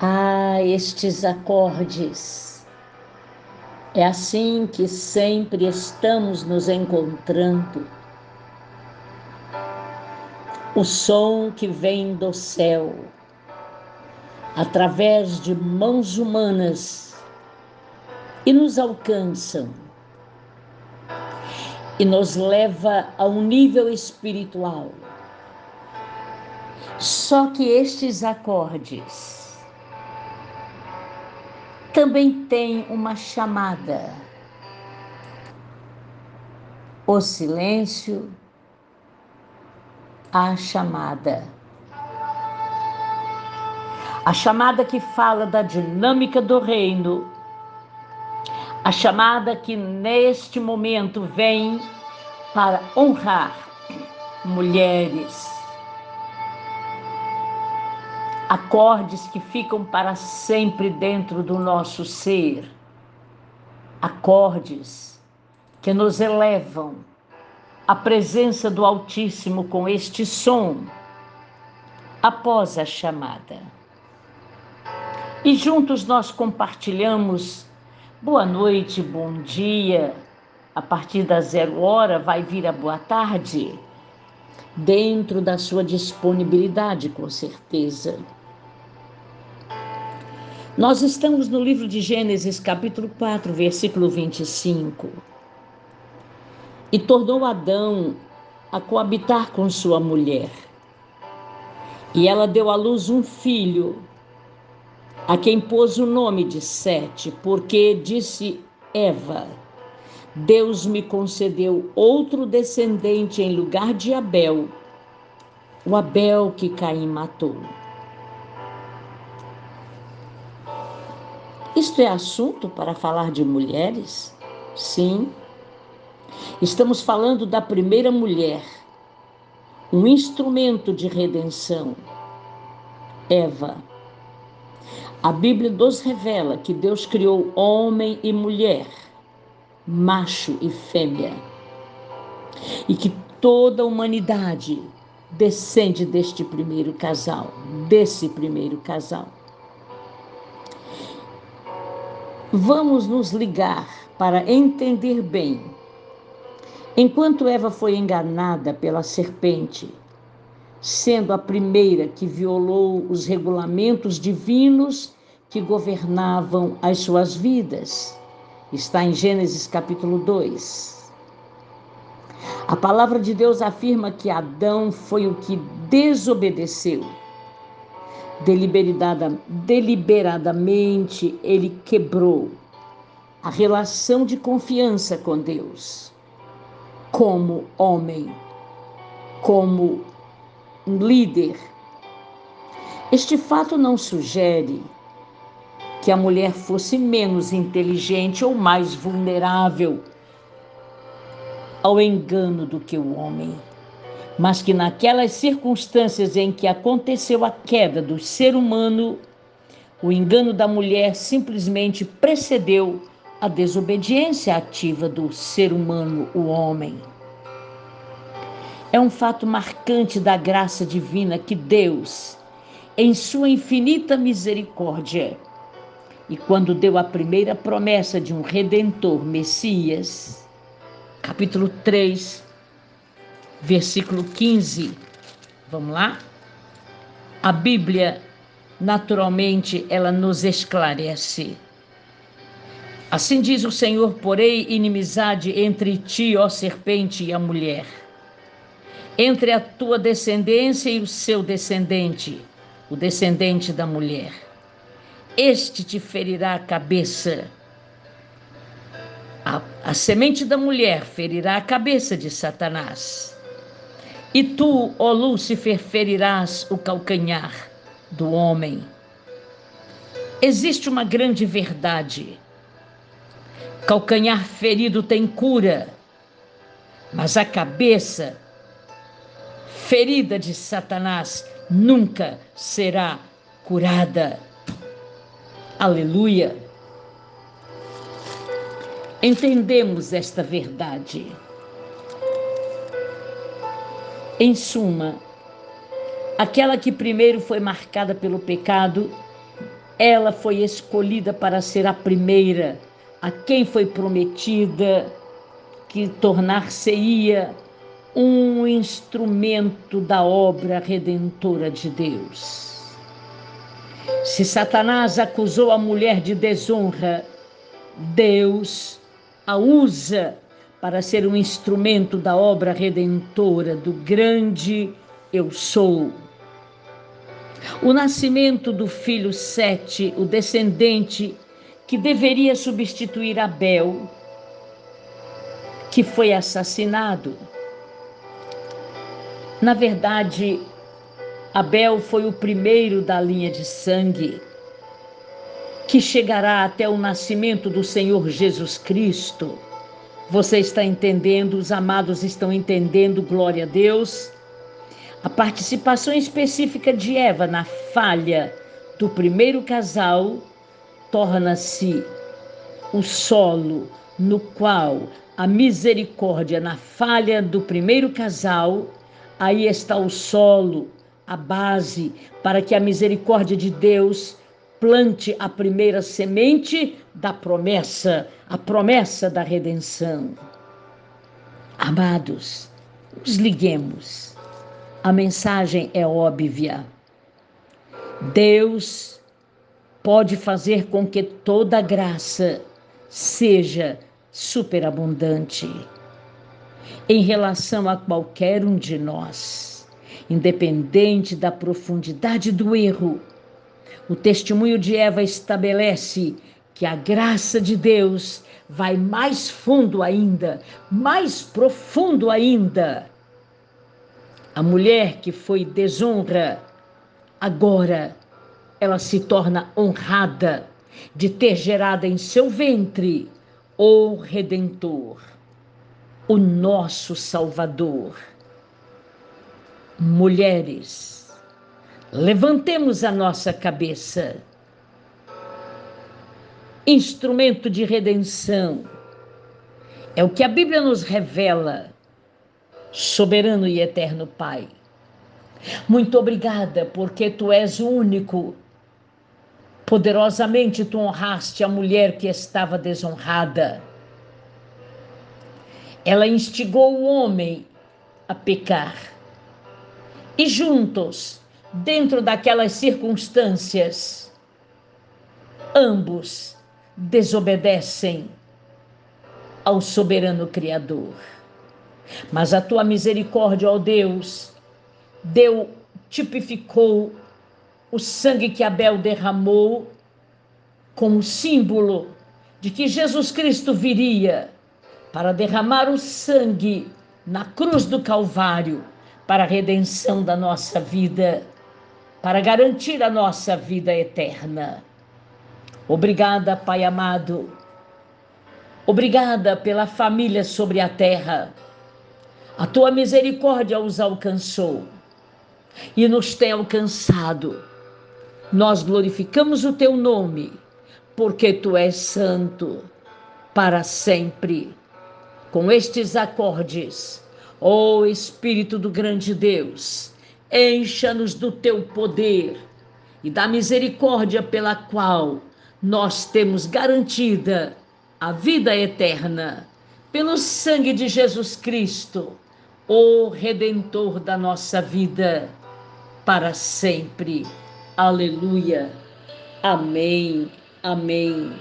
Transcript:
Ah, estes acordes. É assim que sempre estamos nos encontrando. O som que vem do céu, através de mãos humanas, e nos alcançam e nos leva a um nível espiritual. Só que estes acordes também tem uma chamada. O silêncio, a chamada. A chamada que fala da dinâmica do reino. A chamada que neste momento vem para honrar mulheres acordes que ficam para sempre dentro do nosso ser, acordes que nos elevam à presença do Altíssimo com este som após a chamada. E juntos nós compartilhamos boa noite, bom dia. A partir da zero hora vai vir a boa tarde, dentro da sua disponibilidade, com certeza. Nós estamos no livro de Gênesis, capítulo 4, versículo 25. E tornou Adão a coabitar com sua mulher. E ela deu à luz um filho, a quem pôs o nome de Sete, porque disse Eva: Deus me concedeu outro descendente em lugar de Abel, o Abel que Caim matou. Isto é assunto para falar de mulheres? Sim. Estamos falando da primeira mulher, um instrumento de redenção. Eva. A Bíblia nos revela que Deus criou homem e mulher, macho e fêmea, e que toda a humanidade descende deste primeiro casal, desse primeiro casal. Vamos nos ligar para entender bem. Enquanto Eva foi enganada pela serpente, sendo a primeira que violou os regulamentos divinos que governavam as suas vidas, está em Gênesis capítulo 2. A palavra de Deus afirma que Adão foi o que desobedeceu deliberadamente ele quebrou a relação de confiança com Deus, como homem, como líder. Este fato não sugere que a mulher fosse menos inteligente ou mais vulnerável ao engano do que o homem mas que naquelas circunstâncias em que aconteceu a queda do ser humano, o engano da mulher simplesmente precedeu a desobediência ativa do ser humano, o homem. É um fato marcante da graça divina que Deus, em sua infinita misericórdia, e quando deu a primeira promessa de um redentor, Messias, capítulo 3, versículo 15. Vamos lá? A Bíblia, naturalmente, ela nos esclarece. Assim diz o Senhor: porei inimizade entre ti, ó serpente, e a mulher, entre a tua descendência e o seu descendente, o descendente da mulher. Este te ferirá a cabeça. A, a semente da mulher ferirá a cabeça de Satanás. E tu, ó Lúcifer, ferirás o calcanhar do homem. Existe uma grande verdade. Calcanhar ferido tem cura, mas a cabeça ferida de Satanás nunca será curada. Aleluia. Entendemos esta verdade. Em suma, aquela que primeiro foi marcada pelo pecado ela foi escolhida para ser a primeira, a quem foi prometida que tornar-se-ia um instrumento da obra redentora de Deus. Se Satanás acusou a mulher de desonra, Deus a usa para ser um instrumento da obra redentora do grande Eu Sou. O nascimento do filho Sete, o descendente que deveria substituir Abel, que foi assassinado. Na verdade, Abel foi o primeiro da linha de sangue que chegará até o nascimento do Senhor Jesus Cristo. Você está entendendo, os amados estão entendendo, glória a Deus. A participação específica de Eva na falha do primeiro casal torna-se o solo no qual a misericórdia na falha do primeiro casal, aí está o solo, a base para que a misericórdia de Deus plante a primeira semente da promessa, a promessa da redenção. Amados, nos liguemos. A mensagem é óbvia. Deus pode fazer com que toda graça seja superabundante em relação a qualquer um de nós, independente da profundidade do erro o testemunho de Eva estabelece que a graça de Deus vai mais fundo ainda, mais profundo ainda. A mulher que foi desonra, agora ela se torna honrada de ter gerado em seu ventre o Redentor, o nosso Salvador. Mulheres, Levantemos a nossa cabeça. Instrumento de redenção. É o que a Bíblia nos revela. Soberano e eterno Pai. Muito obrigada, porque tu és o único. Poderosamente tu honraste a mulher que estava desonrada. Ela instigou o homem a pecar. E juntos dentro daquelas circunstâncias, ambos desobedecem ao soberano Criador. Mas a tua misericórdia, ó Deus, deu, tipificou o sangue que Abel derramou como símbolo de que Jesus Cristo viria para derramar o sangue na cruz do Calvário para a redenção da nossa vida para garantir a nossa vida eterna. Obrigada, Pai amado. Obrigada pela família sobre a terra. A tua misericórdia os alcançou e nos tem alcançado. Nós glorificamos o teu nome, porque tu és santo para sempre. Com estes acordes, ó oh Espírito do grande Deus, Encha-nos do teu poder e da misericórdia pela qual nós temos garantida a vida eterna pelo sangue de Jesus Cristo, o redentor da nossa vida para sempre. Aleluia. Amém. Amém.